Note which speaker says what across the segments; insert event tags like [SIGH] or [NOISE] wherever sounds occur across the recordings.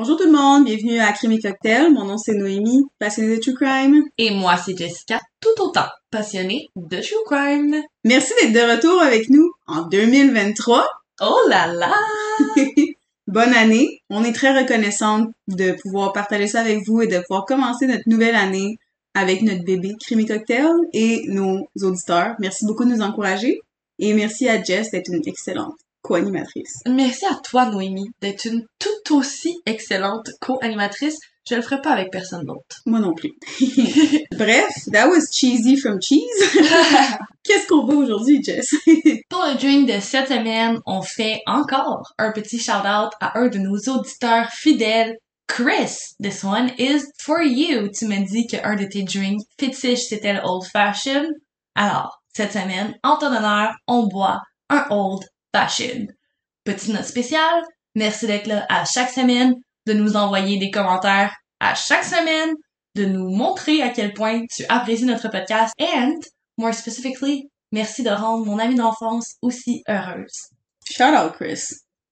Speaker 1: Bonjour tout le monde, bienvenue à Crime et Cocktail. Mon nom c'est Noémie, passionnée de True Crime.
Speaker 2: Et moi, c'est Jessica, tout autant passionnée de True Crime.
Speaker 1: Merci d'être de retour avec nous en 2023.
Speaker 2: Oh là là! [LAUGHS]
Speaker 1: Bonne année. On est très reconnaissante de pouvoir partager ça avec vous et de pouvoir commencer notre nouvelle année avec notre bébé Crime et Cocktail et nos auditeurs. Merci beaucoup de nous encourager et merci à Jess d'être une excellente co-animatrice.
Speaker 2: Merci à toi, Noémie, d'être une tout aussi excellente co-animatrice. Je le ferai pas avec personne d'autre.
Speaker 1: Moi non plus. [LAUGHS] Bref, that was cheesy from cheese. [LAUGHS] Qu'est-ce qu'on voit aujourd'hui, Jess? [LAUGHS]
Speaker 2: Pour le drink de cette semaine, on fait encore un petit shout-out à un de nos auditeurs fidèles, Chris. This one is for you. Tu me dis qu'un de tes drinks fétiches, c'était le Old Fashion. Alors, cette semaine, en ton honneur, on boit un Old Fashion. Petite note spéciale, merci d'être là à chaque semaine, de nous envoyer des commentaires à chaque semaine, de nous montrer à quel point tu apprécies notre podcast and, more specifically, merci de rendre mon amie d'enfance aussi heureuse.
Speaker 1: Shout out, Chris.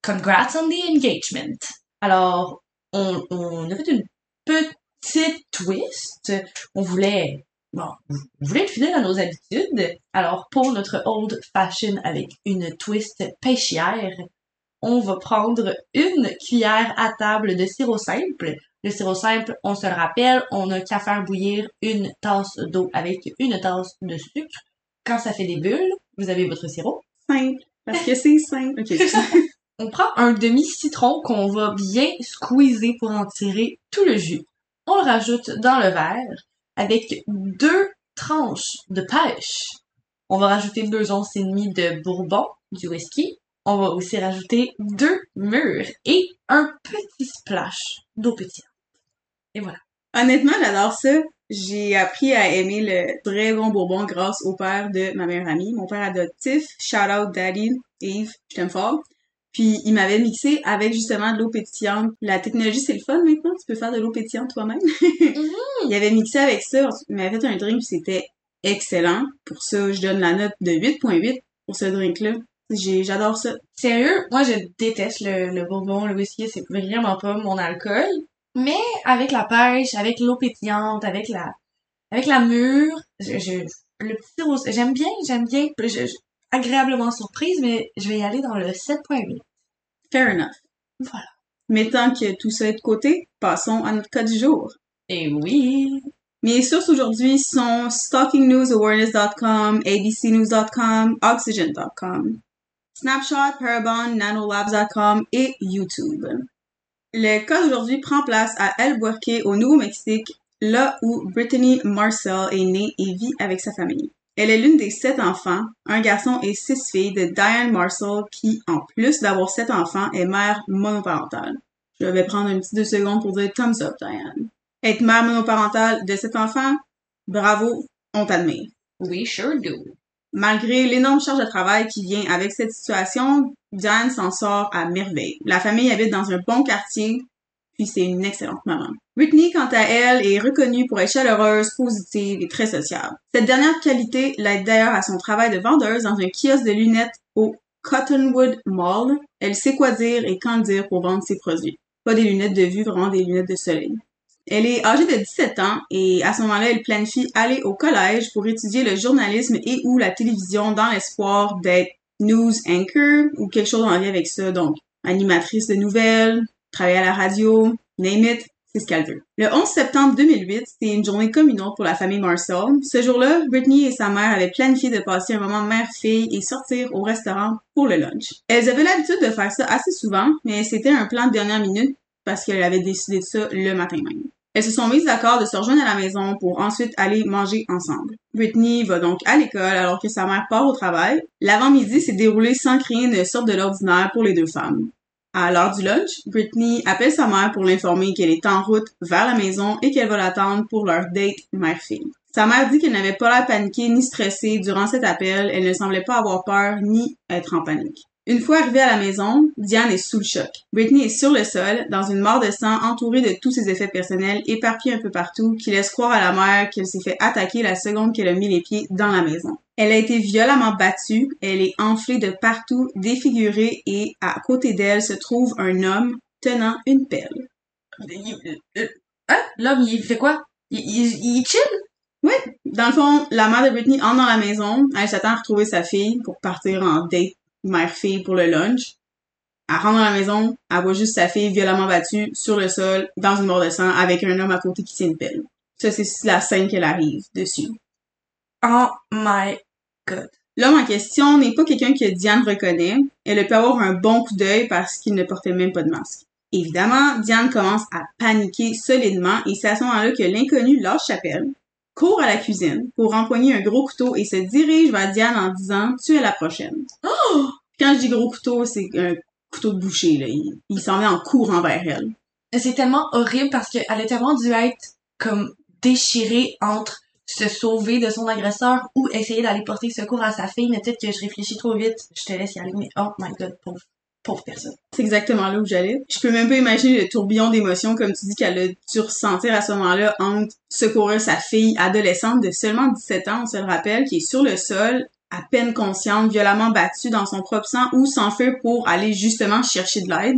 Speaker 2: Congrats on the engagement. Alors, on, on a fait une petite twist. On voulait, bon, on voulait être fidèle à nos habitudes? Alors, pour notre old fashion avec une twist pêchière, on va prendre une cuillère à table de sirop simple. Le sirop simple, on se le rappelle, on n'a qu'à faire bouillir une tasse d'eau avec une tasse de sucre. Quand ça fait des bulles, vous avez votre sirop.
Speaker 1: Simple. Parce que c'est simple. [LAUGHS]
Speaker 2: On prend un demi-citron qu'on va bien squeezer pour en tirer tout le jus. On le rajoute dans le verre avec deux tranches de pêche. On va rajouter deux onces et demie de bourbon, du whisky. On va aussi rajouter deux mûres et un petit splash d'eau pétillante. Et voilà.
Speaker 1: Honnêtement, j'adore ça. J'ai appris à aimer le très bon bourbon grâce au père de ma meilleure amie, mon père adoptif. Shout out Daddy, Eve, je t'aime fort. Puis il m'avait mixé avec justement de l'eau pétillante. La technologie, c'est le fun maintenant. Tu peux faire de l'eau pétillante toi-même. [LAUGHS] il avait mixé avec ça. Il m'avait fait un drink, c'était excellent. Pour ça, je donne la note de 8.8 pour ce drink-là. J'ai, j'adore ça.
Speaker 2: Sérieux, moi je déteste le, le bourbon, le whisky, c'est vraiment pas mon alcool. Mais avec la pêche, avec l'eau pétillante, avec la avec la mûre, je, je- le petit sirop, j'aime bien, j'aime bien, je- agréablement surprise, mais je vais y aller dans le 7.8.
Speaker 1: Fair enough.
Speaker 2: Voilà.
Speaker 1: Mais tant que tout ça est de côté, passons à notre cas du jour.
Speaker 2: Et oui.
Speaker 1: Mes sources aujourd'hui sont stalkingnewsawareness.com, abcnews.com, oxygen.com, Snapshot, Parabon, nanolabs.com et YouTube. Le cas d'aujourd'hui prend place à Albuquerque, au Nouveau-Mexique, là où Brittany Marcel est née et vit avec sa famille. Elle est l'une des sept enfants, un garçon et six filles de Diane Marcel qui, en plus d'avoir sept enfants, est mère monoparentale. Je vais prendre un petit deux secondes pour dire thumbs up, Diane. Être mère monoparentale de sept enfants, bravo, on t'admire.
Speaker 2: We sure do.
Speaker 1: Malgré l'énorme charge de travail qui vient avec cette situation, Diane s'en sort à merveille. La famille habite dans un bon quartier, puis c'est une excellente maman. Whitney, quant à elle, est reconnue pour être chaleureuse, positive et très sociable. Cette dernière qualité l'aide d'ailleurs à son travail de vendeuse dans un kiosque de lunettes au Cottonwood Mall. Elle sait quoi dire et quand dire pour vendre ses produits. Pas des lunettes de vue, vraiment des lunettes de soleil. Elle est âgée de 17 ans et à ce moment-là, elle planifie aller au collège pour étudier le journalisme et ou la télévision dans l'espoir d'être news anchor ou quelque chose en lien avec ça. Donc, animatrice de nouvelles, travailler à la radio, name it, c'est ce qu'elle veut. Le 11 septembre 2008, c'est une journée comme une autre pour la famille Marcel. Ce jour-là, Britney et sa mère avaient planifié de passer un moment mère-fille et sortir au restaurant pour le lunch. Elles avaient l'habitude de faire ça assez souvent, mais c'était un plan de dernière minute parce qu'elle avait décidé de ça le matin même. Elles se sont mises d'accord de se rejoindre à la maison pour ensuite aller manger ensemble. Britney va donc à l'école alors que sa mère part au travail. L'avant-midi s'est déroulé sans que rien ne sorte de l'ordinaire pour les deux femmes. À l'heure du lunch, Britney appelle sa mère pour l'informer qu'elle est en route vers la maison et qu'elle va l'attendre pour leur date mère-fille. Sa mère dit qu'elle n'avait pas l'air paniquée ni stressée durant cet appel, elle ne semblait pas avoir peur ni être en panique. Une fois arrivée à la maison, Diane est sous le choc. Britney est sur le sol, dans une mare de sang, entourée de tous ses effets personnels, éparpillés un peu partout, qui laisse croire à la mère qu'elle s'est fait attaquer la seconde qu'elle a mis les pieds dans la maison. Elle a été violemment battue, elle est enflée de partout, défigurée et à côté d'elle se trouve un homme tenant une pelle.
Speaker 2: euh, hein? L'homme, il fait quoi? Il, il, il chill?
Speaker 1: Dans le fond, la mère de Britney entre dans la maison. Elle s'attend à retrouver sa fille pour partir en date mère-fille pour le lunch. Elle rentre dans la maison, elle voit juste sa fille violemment battue sur le sol, dans une mort de sang, avec un homme à côté qui tient une pelle. Ça, c'est la scène qu'elle arrive dessus.
Speaker 2: Oh my god.
Speaker 1: L'homme en question n'est pas quelqu'un que Diane reconnaît. Elle pu avoir un bon coup d'œil parce qu'il ne portait même pas de masque. Évidemment, Diane commence à paniquer solidement et c'est à ce moment-là que l'inconnu lâche sa pelle, court à la cuisine pour empoigner un gros couteau et se dirige vers Diane en disant « Tu es la prochaine
Speaker 2: Oh!
Speaker 1: Quand je dis gros couteau, c'est un couteau de boucher, là. Il, il s'en met en courant vers elle.
Speaker 2: C'est tellement horrible parce qu'elle a tellement dû être comme déchirée entre se sauver de son agresseur ou essayer d'aller porter secours à sa fille. Mais peut-être que je réfléchis trop vite. Je te laisse y aller, mais oh my god, pauvre, pauvre personne.
Speaker 1: C'est exactement là où j'allais. Je peux même pas imaginer le tourbillon d'émotions, comme tu dis, qu'elle a dû ressentir à ce moment-là entre secourir sa fille adolescente de seulement 17 ans, on se le rappelle, qui est sur le sol, à peine consciente, violemment battue dans son propre sang, ou s'enfuir pour aller justement chercher de l'aide,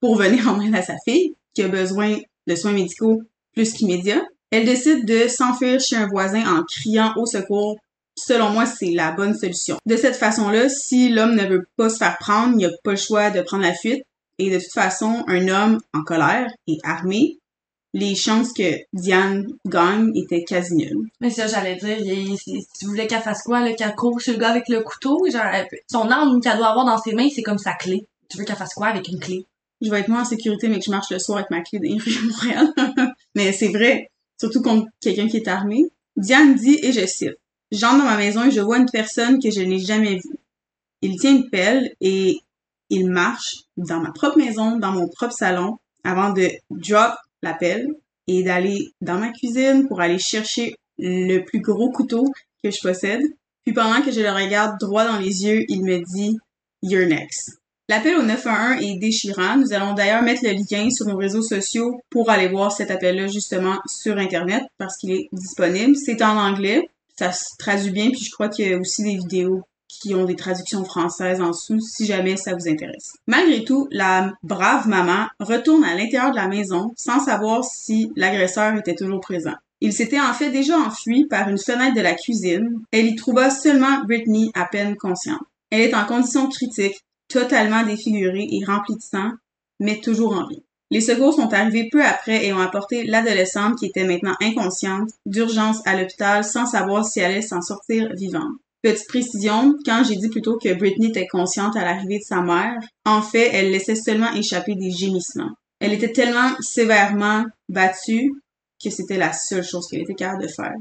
Speaker 1: pour venir [LAUGHS] en aide à sa fille, qui a besoin de soins médicaux plus qu'immédiats. Elle décide de s'enfuir chez un voisin en criant au secours. Selon moi, c'est la bonne solution. De cette façon-là, si l'homme ne veut pas se faire prendre, il n'a pas le choix de prendre la fuite. Et de toute façon, un homme en colère et armé, les chances que Diane gagne étaient quasi nulles.
Speaker 2: Mais ça, j'allais dire, il, si tu voulais qu'elle fasse quoi, qu'elle court sur le gars avec le couteau, genre, son arme qu'elle doit avoir dans ses mains, c'est comme sa clé. Tu veux qu'elle fasse quoi avec une clé?
Speaker 1: Je vais être moins en sécurité, mais que je marche le soir avec ma clé rues de Montréal. [LAUGHS] mais c'est vrai, surtout contre quelqu'un qui est armé. Diane dit, et je cite, « J'entre dans ma maison et je vois une personne que je n'ai jamais vue. Il tient une pelle et il marche dans ma propre maison, dans mon propre salon, avant de drop la pelle et d'aller dans ma cuisine pour aller chercher le plus gros couteau que je possède. Puis pendant que je le regarde droit dans les yeux, il me dit « You're next ». L'appel au 911 est déchirant. Nous allons d'ailleurs mettre le lien sur nos réseaux sociaux pour aller voir cet appel-là justement sur Internet parce qu'il est disponible. C'est en anglais. Ça se traduit bien, puis je crois qu'il y a aussi des vidéos qui ont des traductions françaises en dessous si jamais ça vous intéresse. Malgré tout, la brave maman retourne à l'intérieur de la maison sans savoir si l'agresseur était toujours présent. Il s'était en fait déjà enfui par une fenêtre de la cuisine. Elle y trouva seulement Britney à peine consciente. Elle est en condition critique, totalement défigurée et remplie de sang, mais toujours en vie. Les secours sont arrivés peu après et ont apporté l'adolescente qui était maintenant inconsciente d'urgence à l'hôpital sans savoir si elle allait s'en sortir vivante. Petite précision, quand j'ai dit plutôt que Britney était consciente à l'arrivée de sa mère, en fait, elle laissait seulement échapper des gémissements. Elle était tellement sévèrement battue que c'était la seule chose qu'elle était capable de faire.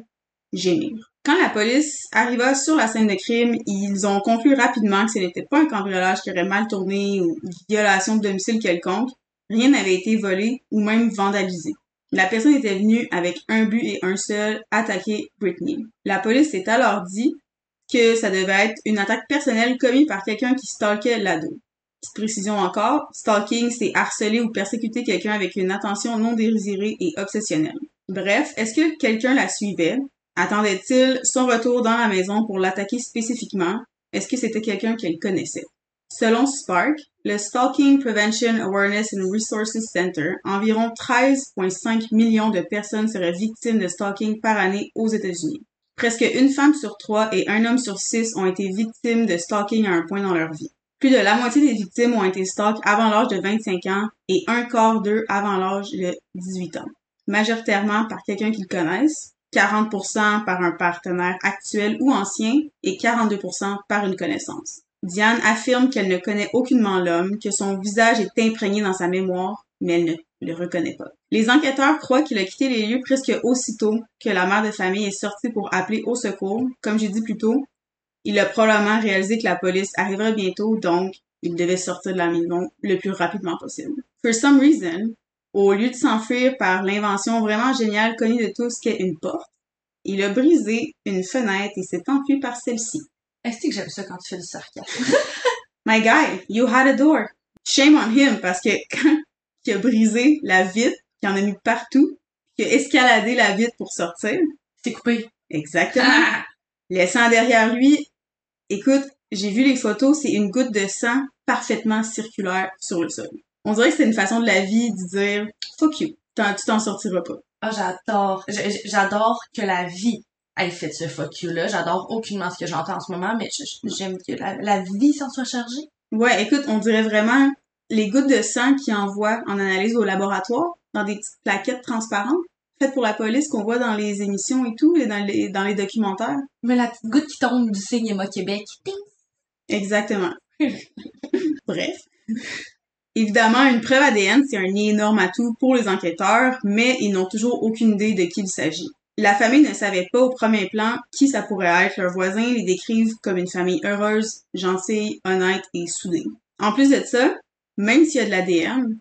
Speaker 1: Gémir. Quand la police arriva sur la scène de crime, ils ont conclu rapidement que ce n'était pas un cambriolage qui aurait mal tourné ou violation de domicile quelconque. Rien n'avait été volé ou même vandalisé. La personne était venue avec un but et un seul, attaquer Britney. La police s'est alors dit que ça devait être une attaque personnelle commise par quelqu'un qui stalkait l'ado. Petite précision encore, stalking, c'est harceler ou persécuter quelqu'un avec une attention non désirée et obsessionnelle. Bref, est-ce que quelqu'un la suivait? Attendait-il son retour dans la maison pour l'attaquer spécifiquement? Est-ce que c'était quelqu'un qu'elle connaissait? Selon Spark, le Stalking Prevention Awareness and Resources Center, environ 13,5 millions de personnes seraient victimes de stalking par année aux États-Unis. Presque une femme sur trois et un homme sur six ont été victimes de stalking à un point dans leur vie. Plus de la moitié des victimes ont été stalk avant l'âge de 25 ans et un quart d'eux avant l'âge de 18 ans. Majoritairement par quelqu'un qu'ils connaissent, 40% par un partenaire actuel ou ancien et 42% par une connaissance. Diane affirme qu'elle ne connaît aucunement l'homme, que son visage est imprégné dans sa mémoire, mais elle ne le reconnaît pas. Les enquêteurs croient qu'il a quitté les lieux presque aussitôt que la mère de famille est sortie pour appeler au secours. Comme j'ai dit plus tôt, il a probablement réalisé que la police arriverait bientôt, donc il devait sortir de la maison le plus rapidement possible. For some reason, au lieu de s'enfuir par l'invention vraiment géniale connue de tous qu'est une porte, il a brisé une fenêtre et s'est enfui par celle-ci.
Speaker 2: Est-ce que j'aime ça quand tu fais du sarcasme? [LAUGHS]
Speaker 1: My guy, you had a door. Shame on him parce que [LAUGHS] quand il a brisé la vitre, qu'il en a mis partout, qu'il a escaladé la vitre pour sortir,
Speaker 2: C'est coupé.
Speaker 1: exactement,
Speaker 2: Ah!
Speaker 1: laissant derrière lui, écoute, j'ai vu les photos, c'est une goutte de sang parfaitement circulaire sur le sol. On dirait que c'est une façon de la vie de dire fuck you. t'en- tu t'en sortiras pas.
Speaker 2: Ah, j'adore. J'adore que la vie ait fait ce fuck you-là. J'adore aucunement ce que j'entends en ce moment, mais j'aime que la, la vie s'en soit chargée.
Speaker 1: Ouais, écoute, on dirait vraiment les gouttes de sang qu'ils envoient en analyse au laboratoire dans des petites plaquettes transparentes faites pour la police qu'on voit dans les émissions et tout, et dans les, dans les documentaires.
Speaker 2: Mais la petite goutte qui tombe du signe Emma Québec.
Speaker 1: Exactement. [LAUGHS] Bref. Évidemment, une preuve ADN, c'est un énorme atout pour les enquêteurs, mais ils n'ont toujours aucune idée de qui il s'agit. La famille ne savait pas au premier plan qui ça pourrait être. Leurs voisins les décrivent comme une famille heureuse, gentille, honnête et soudée. En plus de ça, même s'il y a de l'ADN,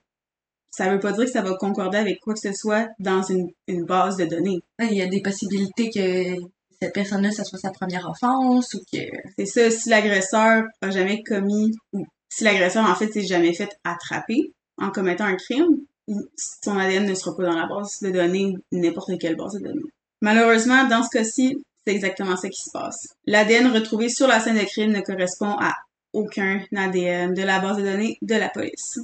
Speaker 1: ça veut pas dire que ça va concorder avec quoi que ce soit dans une, une base de données.
Speaker 2: Il y a des possibilités que cette personne-là, ça soit sa première offense ou que...
Speaker 1: C'est ça, si l'agresseur a jamais commis, ou si l'agresseur en fait s'est jamais fait attraper en commettant un crime, son ADN ne sera pas dans la base de données ou n'importe quelle base de données. Malheureusement, dans ce cas-ci, c'est exactement ça qui se passe. L'ADN retrouvé sur la scène de crime ne correspond à aucun ADN de la base de données de la police.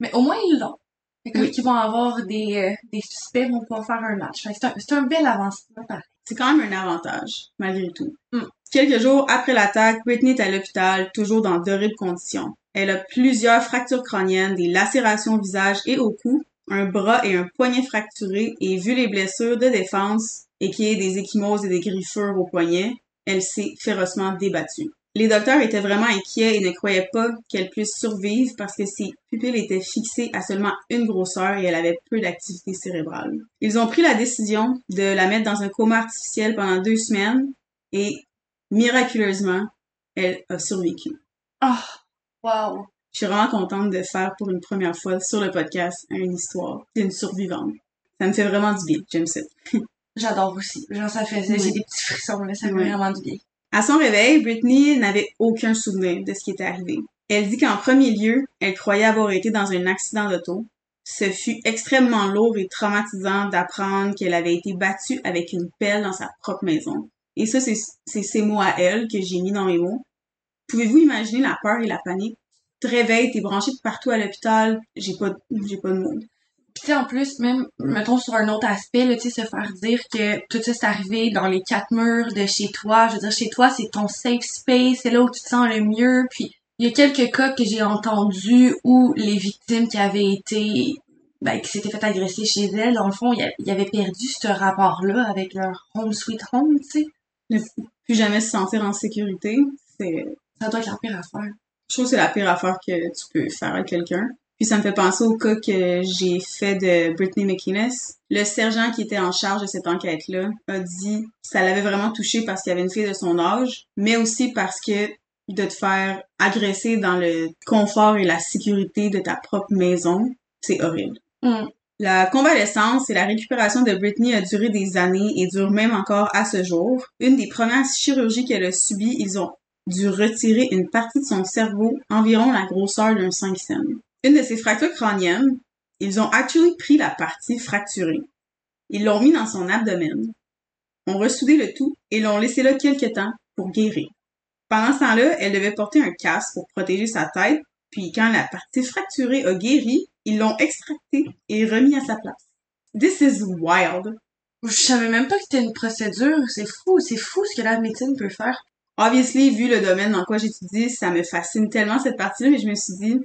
Speaker 2: Mais au moins, ils l'ont.
Speaker 1: Oui.
Speaker 2: ils vont avoir des, euh, des suspects, vont pouvoir faire un match. C'est un, un bel avancement, pareil.
Speaker 1: C'est quand même un avantage, malgré tout.
Speaker 2: Mm.
Speaker 1: Quelques jours après l'attaque, Britney est à l'hôpital, toujours dans d'horribles conditions. Elle a plusieurs fractures crâniennes, des lacérations au visage et au cou, un bras et un poignet fracturés, et vu les blessures de défense et qu'il y ait des échymoses et des griffures au poignet, elle s'est férocement débattue. Les docteurs étaient vraiment inquiets et ne croyaient pas qu'elle puisse survivre parce que ses pupilles étaient fixées à seulement une grosseur et elle avait peu d'activité cérébrale. Ils ont pris la décision de la mettre dans un coma artificiel pendant deux semaines et miraculeusement, elle a survécu.
Speaker 2: Ah, wow.
Speaker 1: Je suis vraiment contente de faire pour une première fois sur le podcast une histoire d'une survivante. Ça me fait vraiment du bien. J'aime ça. [LAUGHS]
Speaker 2: J'adore aussi. Genre, ça fait,
Speaker 1: Oui.
Speaker 2: j'ai des petits frissons, là, ça fait
Speaker 1: Oui.
Speaker 2: vraiment du bien.
Speaker 1: À son réveil, Britney n'avait aucun souvenir de ce qui était arrivé. Elle dit qu'en premier lieu, elle croyait avoir été dans un accident d'auto. Ce fut extrêmement lourd et traumatisant d'apprendre qu'elle avait été battue avec une pelle dans sa propre maison. Et ça, c'est c'est ces mots à elle que j'ai mis dans mes mots. Pouvez-vous imaginer la peur et la panique? Te réveilles, t'es branché de partout à l'hôpital, j'ai pas, j'ai pas de mots.
Speaker 2: Puis tu sais, en plus, même, mettons sur un autre aspect, là, tu sais, se faire dire que tout ça c'est arrivé dans les quatre murs de chez toi. Je veux dire, chez toi, c'est ton safe space, c'est là où tu te sens le mieux. Puis il y a quelques cas que j'ai entendus où les victimes qui avaient été, ben, qui s'étaient fait agresser chez elles, dans le fond, ils avaient perdu ce rapport-là avec leur home sweet home, tu sais.
Speaker 1: Ne plus jamais se sentir en sécurité, c'est,
Speaker 2: Ça doit être la pire affaire.
Speaker 1: je trouve que c'est la pire affaire que tu peux faire à quelqu'un. Puis ça me fait penser au cas que j'ai fait de Britney McInnes. Le sergent qui était en charge de cette enquête-là a dit que ça l'avait vraiment touché parce qu'il y avait une fille de son âge, mais aussi parce que de te faire agresser dans le confort et la sécurité de ta propre maison, c'est horrible.
Speaker 2: Hum.
Speaker 1: La convalescence et la récupération de Britney a duré des années et dure même encore à ce jour. Une des premières chirurgies qu'elle a subies, ils ont dû retirer une partie de son cerveau, environ la grosseur d'un 5 cents. Une de ses fractures crâniennes, ils ont actually pris la partie fracturée. Ils l'ont mis dans son abdomen, ont ressoudé le tout et l'ont laissé là quelques temps pour guérir. Pendant ce temps-là, elle devait porter un casque pour protéger sa tête, puis quand la partie fracturée a guéri, ils l'ont extracté et remis à sa place. This is wild.
Speaker 2: Je savais même pas que c'était une procédure. C'est fou, c'est fou ce que la médecine peut faire.
Speaker 1: Obviously, vu le domaine dans quoi j'étudie, ça me fascine tellement cette partie-là, mais je me suis dit,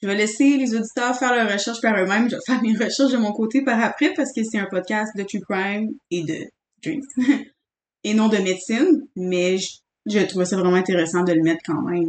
Speaker 1: je vais laisser les auditeurs faire leurs recherches par eux-mêmes, je vais faire mes recherches de mon côté par après parce que c'est un podcast de true crime et de drinks. [LAUGHS] et non de médecine, mais je, je trouvais ça vraiment intéressant de le mettre quand même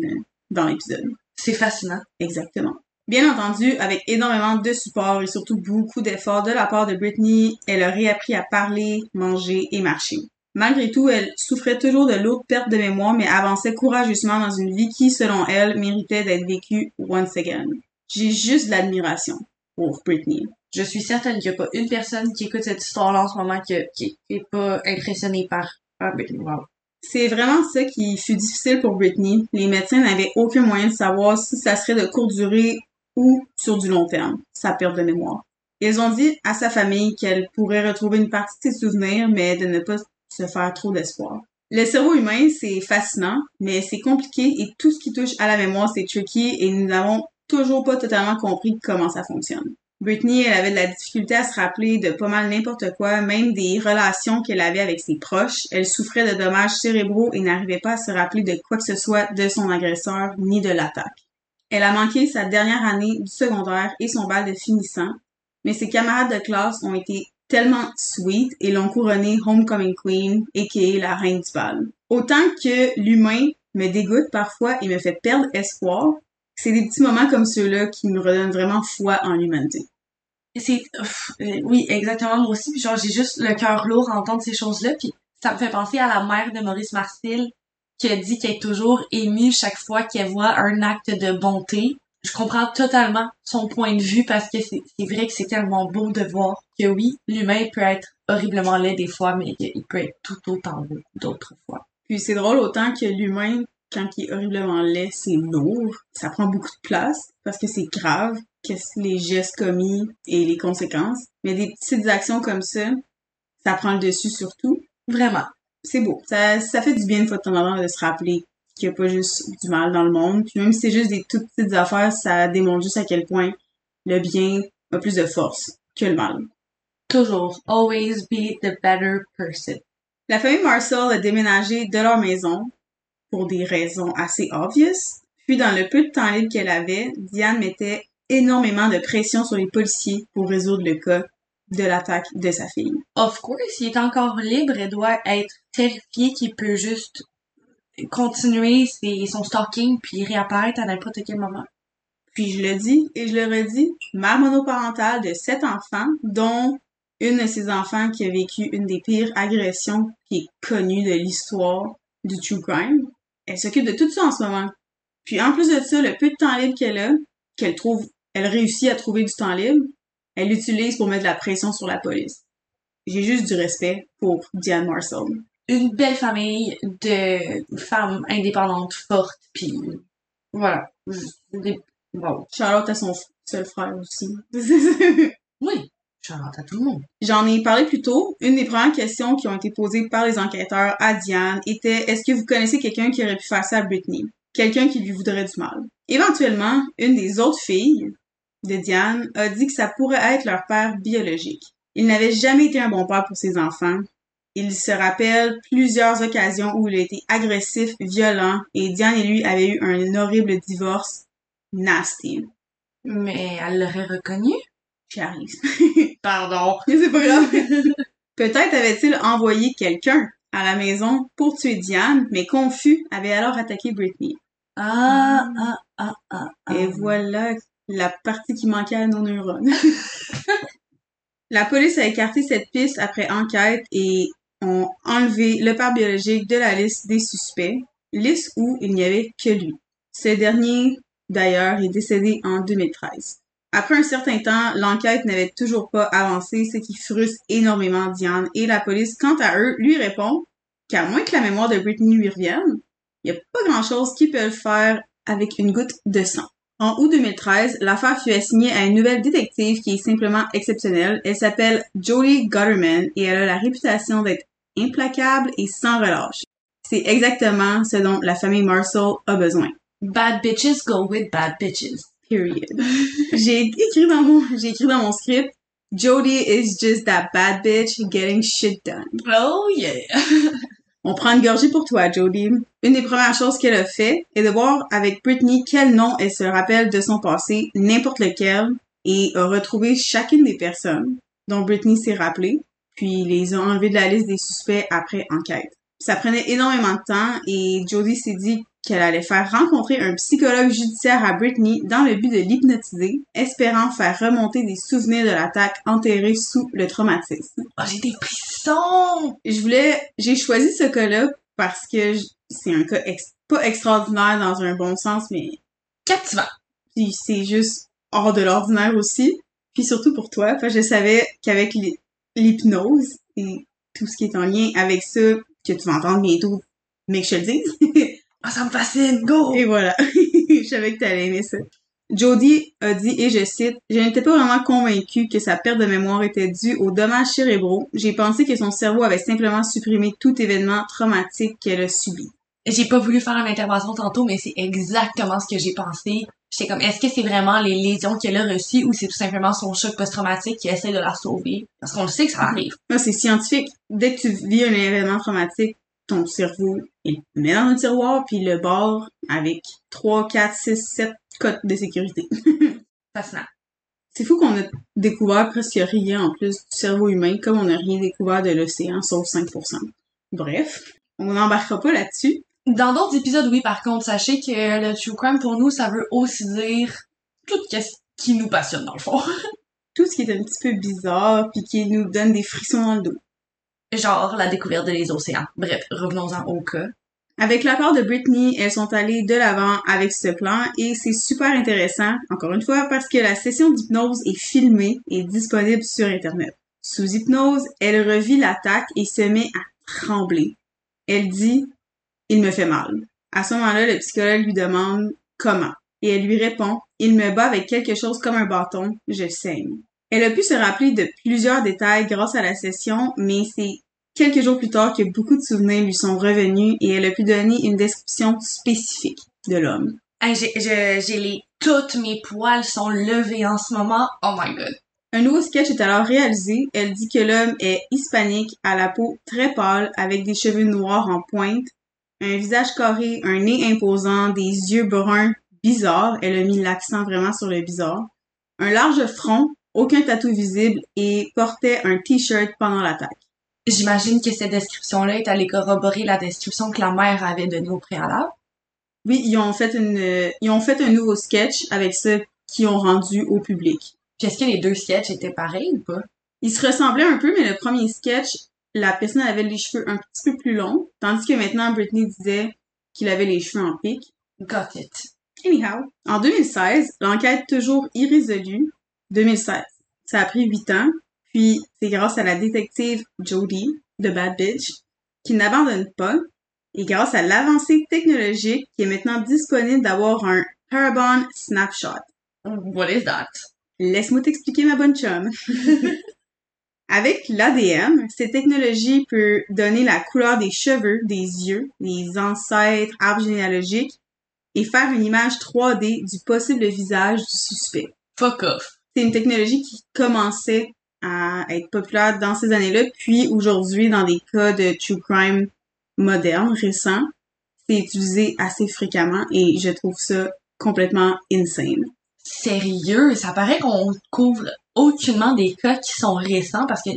Speaker 1: dans l'épisode.
Speaker 2: C'est fascinant.
Speaker 1: Exactement. Bien entendu, avec énormément de support et surtout beaucoup d'efforts de la part de Britney, elle a réappris à parler, manger et marcher. Malgré tout, elle souffrait toujours de lourdes pertes de mémoire, mais avançait courageusement dans une vie qui, selon elle, méritait d'être vécue once again. J'ai juste l'admiration pour Britney.
Speaker 2: Je suis certaine qu'il n'y a pas une personne qui écoute cette histoire-là en ce moment qui, qui, qui est pas impressionnée par, par Britney. Wow.
Speaker 1: C'est vraiment ça qui fut difficile pour Britney. Les médecins n'avaient aucun moyen de savoir si ça serait de courte durée ou sur du long terme, sa perte de mémoire. Ils ont dit à sa famille qu'elle pourrait retrouver une partie de ses souvenirs, mais de ne pas se faire trop d'espoir. Le cerveau humain, c'est fascinant, mais c'est compliqué et tout ce qui touche à la mémoire, c'est tricky et nous n'avons toujours pas totalement compris comment ça fonctionne. Britney, elle avait de la difficulté à se rappeler de pas mal n'importe quoi, même des relations qu'elle avait avec ses proches. Elle souffrait de dommages cérébraux et n'arrivait pas à se rappeler de quoi que ce soit de son agresseur ni de l'attaque. Elle a manqué sa dernière année du secondaire et son bal de finissant, mais ses camarades de classe ont été tellement sweet et l'ont couronnée Homecoming Queen, aka la reine du bal. Autant que l'humain me dégoûte parfois et me fait perdre espoir, c'est des petits moments comme ceux-là qui me redonnent vraiment foi en l'humanité.
Speaker 2: C'est euh, oui, exactement moi aussi, puis genre j'ai juste le cœur lourd à entendre ces choses-là, puis ça me fait penser à la mère de Maurice Marcel qui a dit qu'elle est toujours émue chaque fois qu'elle voit un acte de bonté. Je comprends totalement son point de vue parce que c'est vrai que c'est tellement beau de voir que oui, l'humain peut être horriblement laid des fois, mais il peut être tout autant beau d'autres fois.
Speaker 1: Puis c'est drôle autant que l'humain, quand il est horriblement laid, c'est lourd. Ça prend beaucoup de place parce que c'est grave, qu'est-ce les gestes commis et les conséquences. Mais des petites actions comme ça, ça prend le dessus surtout.
Speaker 2: Vraiment.
Speaker 1: C'est beau. Ça, ça fait du bien une fois de temps en temps de se rappeler qu'il n'y a pas juste du mal dans le monde. Puis même si c'est juste des toutes petites affaires, ça démontre juste à quel point le bien a plus de force que le mal.
Speaker 2: Toujours. Always be the better person.
Speaker 1: La famille Marcel a déménagé de leur maison pour des raisons assez obvious. Puis dans le peu de temps libre qu'elle avait, Diane mettait énormément de pression sur les policiers pour résoudre le cas de l'attaque de sa fille.
Speaker 2: Of course, il est encore libre, elle doit être terrifiée qu'il peut juste continuer ses, son stalking puis réapparaître à n'importe quel moment.
Speaker 1: Puis je le dis et je le redis, mère monoparentale de sept enfants, dont une de ses enfants qui a vécu une des pires agressions qui est connue de l'histoire du true crime. Elle s'occupe de tout ça en ce moment. Puis en plus de ça, le peu de temps libre qu'elle a, qu'elle trouve, elle réussit à trouver du temps libre, elle l'utilise pour mettre de la pression sur la police. J'ai juste du respect pour Diane Marcel.
Speaker 2: Une belle famille de femmes indépendantes, fortes, puis voilà.
Speaker 1: Wow. Charlotte a son seul frère aussi. [LAUGHS] J'en ai parlé plus tôt. Une des premières questions qui ont été posées par les enquêteurs à Diane était est-ce que vous connaissez quelqu'un qui aurait pu faire ça à Britney? Quelqu'un qui lui voudrait du mal. Éventuellement, une des autres filles de Diane a dit que ça pourrait être leur père biologique. Il n'avait jamais été un bon père pour ses enfants. Il se rappelle plusieurs occasions où il a été agressif, violent, et Diane et lui avaient eu un horrible divorce nasty.
Speaker 2: Mais elle l'aurait reconnu? [LAUGHS] Pardon.
Speaker 1: c'est pas grave. [LAUGHS] Peut-être avait-il envoyé quelqu'un à la maison pour tuer Diane, mais confus, avait alors attaqué Britney.
Speaker 2: Ah, ah, ah, ah, ah.
Speaker 1: Et voilà la partie qui manquait à nos neurones. [LAUGHS] la police a écarté cette piste après enquête et ont enlevé le père biologique de la liste des suspects, liste où il n'y avait que lui. Ce dernier, d'ailleurs, est décédé en 2013. Après un certain temps, l'enquête n'avait toujours pas avancé, ce qui frustre énormément Diane et la police, quant à eux, lui répond qu'à moins que la mémoire de Britney lui revienne, il n'y a pas grand chose qu'ils peuvent faire avec une goutte de sang. En août 2013, l'affaire fut assignée à une nouvelle détective qui est simplement exceptionnelle. Elle s'appelle Jodie Gutterman et elle a la réputation d'être implacable et sans relâche. C'est exactement ce dont la famille Marcel a besoin.
Speaker 2: Bad bitches go with bad bitches.
Speaker 1: Period. [LAUGHS] j'ai écrit dans mon, j'ai écrit dans mon script, Jodie is just that bad bitch getting shit done.
Speaker 2: Oh yeah.
Speaker 1: On prend une gorgée pour toi, Jodie. Une des premières choses qu'elle a fait est de voir avec Britney quel nom elle se rappelle de son passé, n'importe lequel, et a retrouvé chacune des personnes dont Britney s'est rappelée, puis les a enlevées de la liste des suspects après enquête. Ça prenait énormément de temps et Jodie s'est dit qu'elle allait faire rencontrer un psychologue judiciaire à Britney dans le but de l'hypnotiser, espérant faire remonter des souvenirs de l'attaque enterrés sous le traumatisme.
Speaker 2: Oh, j'ai des frissons!
Speaker 1: Je voulais, j'ai choisi ce cas-là parce que c'est un cas pas extraordinaire dans un bon sens, mais
Speaker 2: captivant.
Speaker 1: Puis c'est juste hors de l'ordinaire aussi. Puis surtout pour toi, parce que je savais qu'avec l'hypnose et tout ce qui est en lien avec ça, que tu vas entendre bientôt, mais que je te le dise, [LAUGHS]
Speaker 2: Ah, ça me fascine, go!
Speaker 1: Et voilà. [LAUGHS] je savais que t'allais aimer ça. Jodie a dit, et je cite, Je n'étais pas vraiment convaincue que sa perte de mémoire était due aux dommages cérébraux. J'ai pensé que son cerveau avait simplement supprimé tout événement traumatique qu'elle a subi.
Speaker 2: J'ai pas voulu faire une intervention tantôt, mais c'est exactement ce que j'ai pensé. J'étais comme, est-ce que c'est vraiment les lésions qu'elle a reçues ou c'est tout simplement son choc post-traumatique qui essaie de la sauver? Parce qu'on le sait que ça arrive.
Speaker 1: Là, c'est scientifique. Dès que tu vis un événement traumatique, ton cerveau, il le met dans un tiroir, puis le barre avec 3, 4, 6, 7 codes de sécurité. [LAUGHS]
Speaker 2: Fascinant.
Speaker 1: C'est fou qu'on a découvert presque rien en plus du cerveau humain, comme on n'a rien découvert de l'océan, sauf 5%. Bref, on n'embarquera pas là-dessus.
Speaker 2: Dans d'autres épisodes, oui, par contre, sachez que le true crime, pour nous, ça veut aussi dire tout ce qui nous passionne, dans le fond. [LAUGHS]
Speaker 1: Tout ce qui est un petit peu bizarre, puis qui nous donne des frissons dans le dos.
Speaker 2: Genre la découverte des océans. Bref, revenons-en au cas.
Speaker 1: Avec l'accord de Britney, elles sont allées de l'avant avec ce plan et c'est super intéressant, encore une fois, parce que la session d'hypnose est filmée et disponible sur Internet. Sous hypnose, elle revit l'attaque et se met à trembler. Elle dit « Il me fait mal ». À ce moment-là, le psychologue lui demande « Comment ?» et elle lui répond « Il me bat avec quelque chose comme un bâton, je saigne ». Elle a pu se rappeler de plusieurs détails grâce à la session, mais c'est quelques jours plus tard que beaucoup de souvenirs lui sont revenus et elle a pu donner une description spécifique de l'homme.
Speaker 2: Hey, j'ai, j'ai, j'ai les... Toutes mes poils sont levés en ce moment. Oh my god.
Speaker 1: Un nouveau sketch est alors réalisé. Elle dit que l'homme est hispanique, à la peau très pâle, avec des cheveux noirs en pointe, un visage carré, un nez imposant, des yeux bruns bizarres. Elle a mis l'accent vraiment sur le bizarre. Un large front, aucun tatou visible et portait un t-shirt pendant l'attaque.
Speaker 2: J'imagine que cette description-là est allée corroborer la description que la mère avait donnée au préalable.
Speaker 1: Oui, ils ont fait une, ils ont fait un nouveau sketch avec ça qu'ils ont rendu au public.
Speaker 2: Puis est-ce que les deux sketchs étaient pareils ou pas?
Speaker 1: Ils se ressemblaient un peu, mais le premier sketch, la personne avait les cheveux un petit peu plus longs, tandis que maintenant Britney disait qu'il avait les cheveux en pique.
Speaker 2: Got it.
Speaker 1: Anyhow, en 2016, l'enquête toujours irrésolue, 2016, ça a pris huit ans, puis c'est grâce à la détective Jodie de Bad Bitch qui n'abandonne pas et grâce à l'avancée technologique qui est maintenant disponible d'avoir un Parabon Snapshot.
Speaker 2: What is that?
Speaker 1: Laisse-moi t'expliquer ma bonne chum. [LAUGHS] Avec l'ADN, cette technologie peut donner la couleur des cheveux, des yeux, des ancêtres, arbres généalogiques et faire une image 3D du possible visage du suspect.
Speaker 2: Fuck off.
Speaker 1: C'est une technologie qui commençait à être populaire dans ces années-là, puis aujourd'hui, dans des cas de true crime modernes, récents, c'est utilisé assez fréquemment et je trouve ça complètement insane.
Speaker 2: Sérieux? Ça paraît qu'on couvre aucunement des cas qui sont récents parce que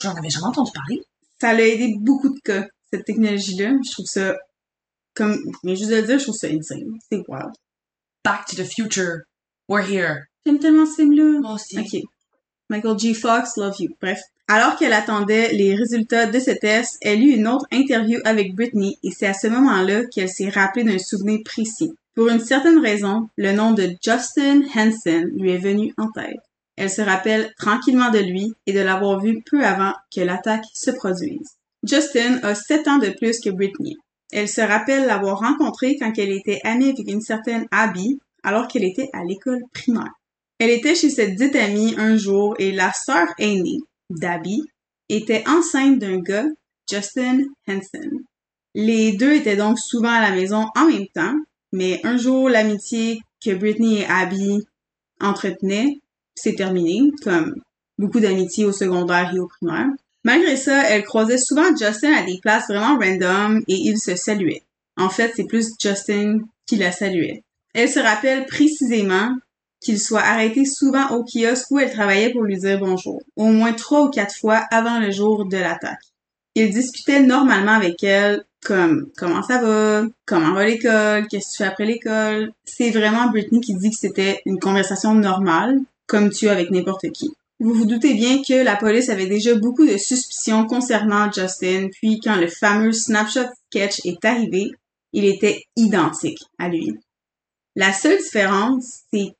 Speaker 2: j'en avais jamais entendu parler.
Speaker 1: Ça a aidé beaucoup de cas, cette technologie-là. Je trouve ça, comme, mais juste de le dire, je trouve ça insane. C'est wild.
Speaker 2: Back to the future. We're here.
Speaker 1: J'aime tellement ce film-là.
Speaker 2: Moi aussi.
Speaker 1: Ok. Michael G. Fox, love you. Bref. Alors qu'elle attendait les résultats de ce test, elle eut une autre interview avec Britney et c'est à ce moment-là qu'elle s'est rappelée d'un souvenir précis. Pour une certaine raison, le nom de Justin Henson lui est venu en tête. Elle se rappelle tranquillement de lui et de l'avoir vu peu avant que l'attaque se produise. Justin a 7 ans de plus que Britney. Elle se rappelle l'avoir rencontré quand elle était amie avec une certaine Abby alors qu'elle était à l'école primaire. Elle était chez cette dite amie un jour et la sœur aînée, d'Abby, était enceinte d'un gars, Justin Henson. Les deux étaient donc souvent à la maison en même temps, mais un jour, l'amitié que Britney et Abby entretenaient s'est terminée, comme beaucoup d'amitiés au secondaire et au primaire. Malgré ça, elle croisait souvent Justin à des places vraiment random et ils se saluaient. En fait, c'est plus Justin qui la saluait. Elle se rappelle précisément qu'il soit arrêté souvent au kiosque où elle travaillait pour lui dire bonjour, au moins trois ou quatre fois avant le jour de l'attaque. Il discutait normalement avec elle comme comment ça va, comment va l'école, qu'est-ce que tu fais après l'école. C'est vraiment Britney qui dit que c'était une conversation normale, comme tu as avec n'importe qui. Vous vous doutez bien que la police avait déjà beaucoup de suspicions concernant Justin, puis quand le fameux snapshot sketch est arrivé, il était identique à lui. La seule différence, c'est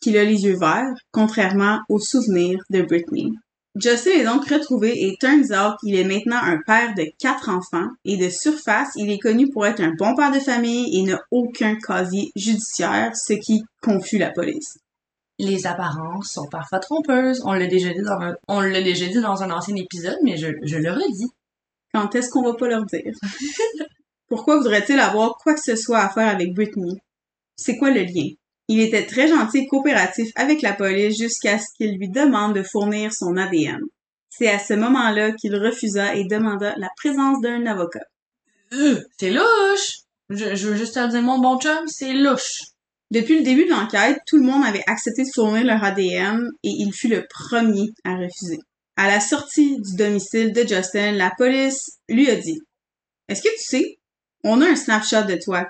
Speaker 1: qu'il a les yeux verts, contrairement aux souvenirs de Britney. Justin est donc retrouvé et turns out qu'il est maintenant un père de quatre enfants et de surface, il est connu pour être un bon père de famille et n'a aucun casier judiciaire, ce qui confus la police.
Speaker 2: Les apparences sont parfois trompeuses. On l'a déjà dit dans un, on l'a déjà dit dans un ancien épisode, mais je, je le redis.
Speaker 1: Quand est-ce qu'on va pas leur dire? Pourquoi voudrait-il avoir quoi que ce soit à faire avec Britney? C'est quoi le lien? Il était très gentil et coopératif avec la police jusqu'à ce qu'il lui demande de fournir son ADN. C'est à ce moment-là qu'il refusa et demanda la présence d'un avocat.
Speaker 2: Euh, c'est louche! Je, je veux juste te dire, mon bon chum, c'est louche.
Speaker 1: Depuis le début de l'enquête, tout le monde avait accepté de fournir leur ADN et il fut le premier à refuser. À la sortie du domicile de Justin, la police lui a dit Est-ce que tu sais, on a un snapshot de toi.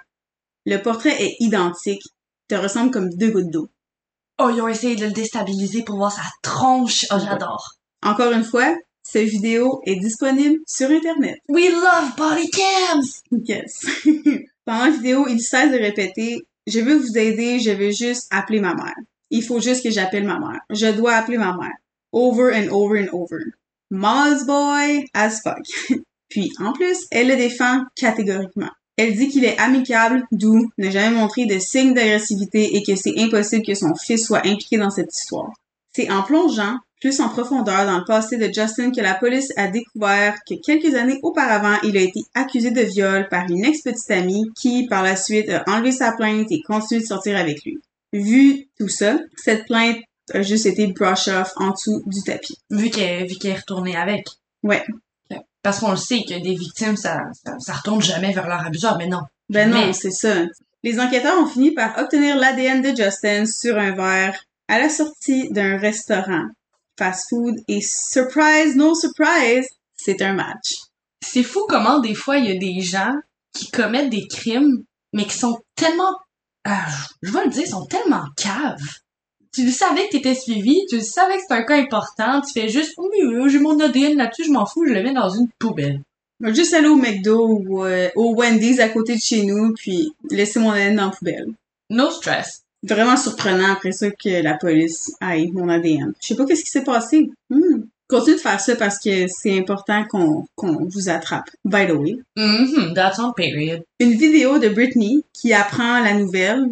Speaker 1: Le portrait est identique, te ressemble comme deux gouttes d'eau.
Speaker 2: Oh, ils ont essayé de le déstabiliser pour voir sa tronche. Oh, j'adore.
Speaker 1: Encore une fois, cette vidéo est disponible sur Internet.
Speaker 2: We love body cams!
Speaker 1: Yes. [LAUGHS] Pendant la vidéo, il cesse de répéter Je veux vous aider, je veux juste appeler ma mère. Il faut juste que j'appelle ma mère. Je dois appeler ma mère. Over and over and over. Mama's boy as fuck. [LAUGHS] Puis, en plus, elle le défend catégoriquement. Elle dit qu'il est amicable, doux, n'a jamais montré de signes d'agressivité et que c'est impossible que son fils soit impliqué dans cette histoire. C'est en plongeant plus en profondeur dans le passé de Justin que la police a découvert que quelques années auparavant, il a été accusé de viol par une ex-petite amie qui, par la suite, a enlevé sa plainte et continué de sortir avec lui. Vu tout ça, cette plainte a juste été brush off en dessous du tapis.
Speaker 2: Vu qu'elle, vu qu'elle est retournée avec.
Speaker 1: Ouais.
Speaker 2: Parce qu'on le sait que des victimes, ça, ça, ça retourne jamais vers leur abuseur, mais non.
Speaker 1: Ben non,
Speaker 2: Mais-
Speaker 1: c'est ça. Les enquêteurs ont fini par obtenir l'ADN de Justin sur un verre à la sortie d'un restaurant fast-food et surprise, no surprise, c'est un match.
Speaker 2: C'est fou comment des fois il y a des gens qui commettent des crimes, mais qui sont tellement, ah, je vais le dire, sont tellement caves. Tu le savais que t'étais suivi, tu le savais que c'est un cas important, tu fais juste, oui, euh, j'ai mon ADN là-dessus, je m'en fous, je le mets dans une poubelle.
Speaker 1: Juste aller au McDo ou euh, au Wendy's à côté de chez nous, puis laisser mon ADN dans la poubelle.
Speaker 2: No stress.
Speaker 1: Vraiment surprenant après ça que la police aille mon ADN. Je sais pas qu'est-ce qui s'est passé. Hmm. Continuez de faire ça parce que c'est important qu'on vous attrape. By the way.
Speaker 2: Mhm, that's on period.
Speaker 1: Une vidéo de Britney qui apprend la nouvelle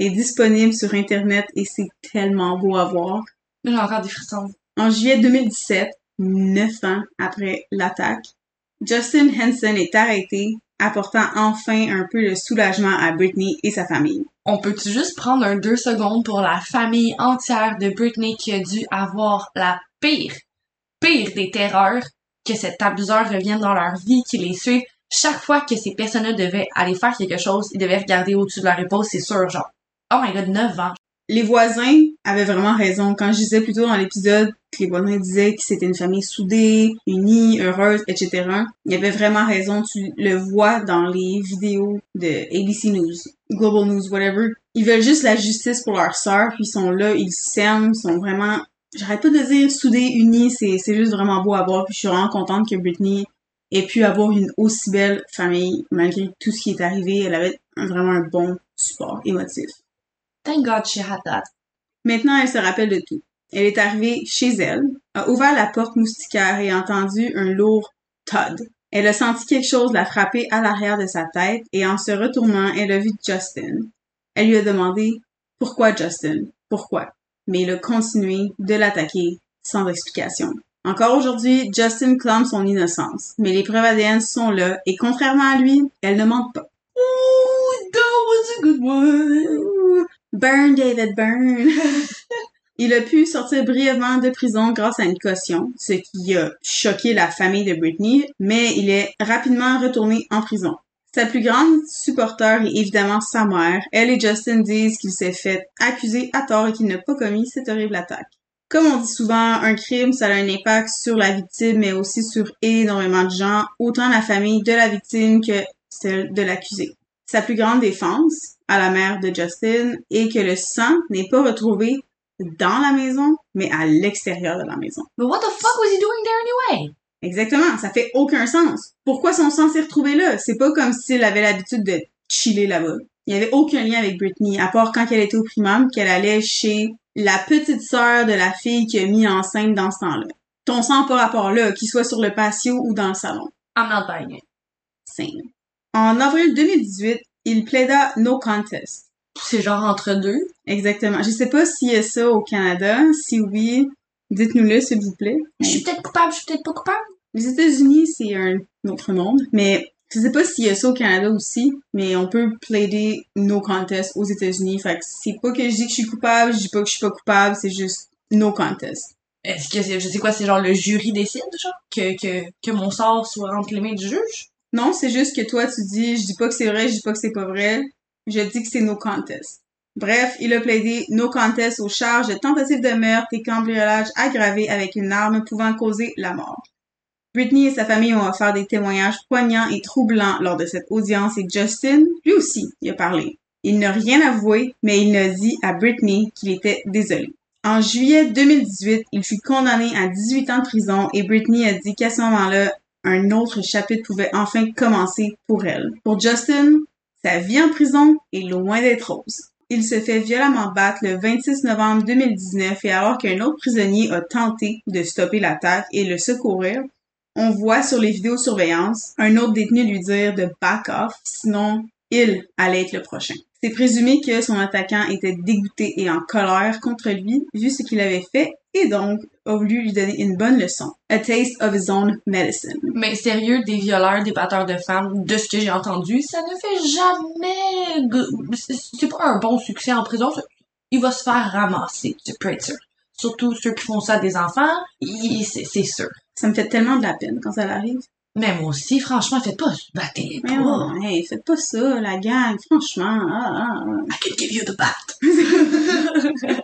Speaker 1: est disponible sur Internet et c'est tellement beau à voir.
Speaker 2: J'ai encore des frissons.
Speaker 1: En juillet 2017, neuf ans après l'attaque, Justin Henson est arrêté, apportant enfin un peu de soulagement à Britney et sa famille.
Speaker 2: On peut-tu juste prendre un deux secondes pour la famille entière de Britney qui a dû avoir la pire, pire des terreurs que cet abuseur revienne dans leur vie, qui les suive. Chaque fois que ces personnes-là devaient aller faire quelque chose, ils devaient regarder au-dessus de leur épaule, c'est sûr, genre, oh my god, 9 ans.
Speaker 1: Les voisins avaient vraiment raison. Quand je disais plus tôt dans l'épisode que les voisins disaient que c'était une famille soudée, unie, heureuse, etc., il y avait vraiment raison. Tu le vois dans les vidéos de ABC News, Global News, whatever. Ils veulent juste la justice pour leur sœur, puis ils sont là, ils s'aiment, ils sont vraiment... J'arrête pas de dire soudés, unis, c'est juste vraiment beau à voir, puis je suis vraiment contente que Britney ait pu avoir une aussi belle famille, malgré tout ce qui est arrivé. Elle avait vraiment un bon support émotif.
Speaker 2: Thank God she had that.
Speaker 1: Maintenant, elle se rappelle de tout. Elle est arrivée chez elle, a ouvert la porte moustiquaire et a entendu un lourd thud. Elle a senti quelque chose la frapper à l'arrière de sa tête et en se retournant, elle a vu Justin. Elle lui a demandé pourquoi Justin, pourquoi? Mais il a continué de l'attaquer sans explication. Encore aujourd'hui, Justin clame son innocence, mais les preuves ADN sont là et contrairement à lui, elle ne ment pas. Ooh, that was a good one. Burn, David, burn. [LAUGHS] Il a pu sortir brièvement de prison grâce à une caution, ce qui a choqué la famille de Britney, mais il est rapidement retourné en prison. Sa plus grande supporteur est évidemment sa mère. Elle et Justin disent qu'il s'est fait accuser à tort et qu'il n'a pas commis cette horrible attaque. Comme on dit souvent, un crime, ça a un impact sur la victime, mais aussi sur énormément de gens, autant la famille de la victime que celle de l'accusé. Sa plus grande défense à la mère de Justin est que le sang n'est pas retrouvé dans la maison, mais à l'extérieur de la maison.
Speaker 2: But what the fuck was he doing there anyway?
Speaker 1: Exactement, ça fait aucun sens. Pourquoi son sang s'est retrouvé là? C'est pas comme s'il avait l'habitude de chiller là-bas. Il y avait aucun lien avec Britney, à part quand elle était au primum, qu'elle allait chez la petite sœur de la fille qui a mis enceinte dans ce temps-là. Ton sang pas rapport là, qu'il soit sur le patio ou dans le salon.
Speaker 2: I'm not buying it.
Speaker 1: Same. En avril 2018, il plaida no contest.
Speaker 2: C'est genre entre deux?
Speaker 1: Exactement. Je sais pas s'il y a ça au Canada. Si oui, dites-nous-le, s'il vous plaît.
Speaker 2: Je suis peut-être coupable, je suis peut-être pas coupable.
Speaker 1: Les États-Unis, c'est un autre monde, mais Je sais pas s'il y a ça au Canada aussi, mais on peut plaider no contest aux États-Unis. Fait que c'est pas que je dis que je suis coupable, je dis pas que je suis pas coupable, c'est juste no contest.
Speaker 2: Est-ce que c'est, je sais quoi, c'est genre le jury décide, genre, que, que, que mon sort soit entre les mains du juge?
Speaker 1: Non, c'est juste que toi, tu dis, je dis pas que c'est vrai, je dis pas que c'est pas vrai. Je dis que c'est no contest. Bref, il a plaidé no contest aux charges de tentative de meurtre et cambriolage aggravé avec une arme pouvant causer la mort. Britney et sa famille ont offert des témoignages poignants et troublants lors de cette audience et Justin, lui aussi, il a parlé. Il n'a rien avoué, mais il a dit à Britney qu'il était désolé. En juillet 2018, il fut condamné à 18 ans de prison et Britney a dit qu'à ce moment-là, un autre chapitre pouvait enfin commencer pour elle. Pour Justin, sa vie en prison est loin d'être rose. Il se fait violemment battre le 26 novembre 2019 et alors qu'un autre prisonnier a tenté de stopper l'attaque et le secourir, on voit sur les vidéosurveillances un autre détenu lui dire de back off, sinon il allait être le prochain. C'est présumé que son attaquant était dégoûté et en colère contre lui vu ce qu'il avait fait et donc a voulu lui donner une bonne leçon. A taste of his own medicine.
Speaker 2: Mais sérieux, des violeurs, des batteurs de femmes, de ce que j'ai entendu, ça ne fait jamais... c'est- pas un bon succès en prison. Il va se faire ramasser, tu peux être sûr. Surtout ceux qui font ça à des enfants, c'est sûr.
Speaker 1: Ça me fait tellement de la peine quand ça arrive.
Speaker 2: Mais moi aussi, franchement, faites pas se battre
Speaker 1: Mais non, hey, faites pas ça, la gang, franchement. Ah, ah, ah.
Speaker 2: I can give you the bat. [LAUGHS]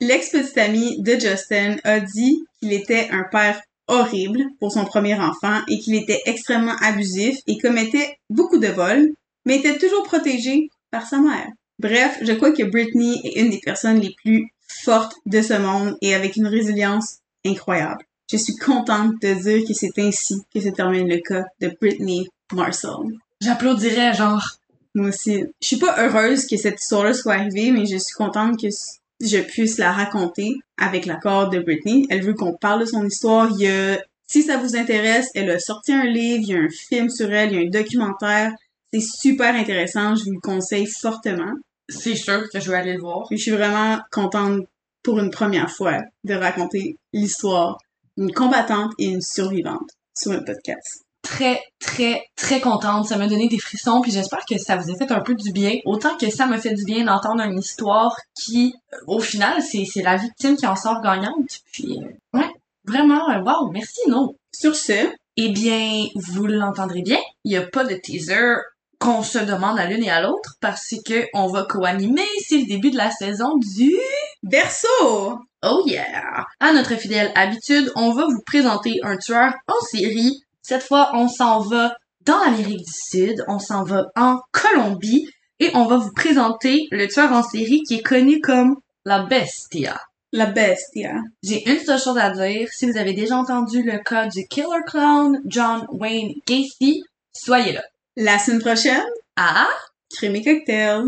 Speaker 1: L'ex-petite amie de Justin a dit qu'il était un père horrible pour son premier enfant et qu'il était extrêmement abusif et commettait beaucoup de vols, mais était toujours protégé par sa mère. Bref, je crois que Britney est une des personnes les plus fortes de ce monde et avec une résilience incroyable. Je suis contente de dire que c'est ainsi que se termine le cas de Britney Marshall.
Speaker 2: J'applaudirais, genre.
Speaker 1: Moi aussi. Je suis pas heureuse que cette histoire-là soit arrivée, mais je suis contente que je puisse la raconter avec l'accord de Britney. Elle veut qu'on parle de son histoire. Il y a, si ça vous intéresse, elle a sorti un livre, il y a un film sur elle, il y a un documentaire. C'est super intéressant, je vous le conseille fortement.
Speaker 2: C'est sûr que je vais aller le voir.
Speaker 1: Je suis vraiment contente pour une première fois de raconter l'histoire d'une combattante et une survivante sur un podcast.
Speaker 2: Très, très, très contente. Ça m'a donné des frissons, puis j'espère que ça vous a fait un peu du bien. Autant que ça m'a fait du bien d'entendre une histoire qui, euh, au final, c'est c'est la victime qui en sort gagnante. Puis, euh, ouais, vraiment, euh, wow, merci, non.
Speaker 1: Sur ce,
Speaker 2: Eh bien, vous l'entendrez bien, il n'y a pas de teaser qu'on se demande à l'une et à l'autre parce que on va co-animer, c'est le début de la saison du
Speaker 1: Verso!
Speaker 2: Oh yeah! À notre fidèle habitude, on va vous présenter un tueur en série. Cette fois, on s'en va dans l'Amérique du Sud, on s'en va en Colombie et on va vous présenter le tueur en série qui est connu comme la Bestia.
Speaker 1: La bestia.
Speaker 2: J'ai une seule chose à dire, si vous avez déjà entendu le cas du killer clown John Wayne Gacy, soyez là.
Speaker 1: La semaine prochaine,
Speaker 2: Ah!
Speaker 1: crémer cocktail.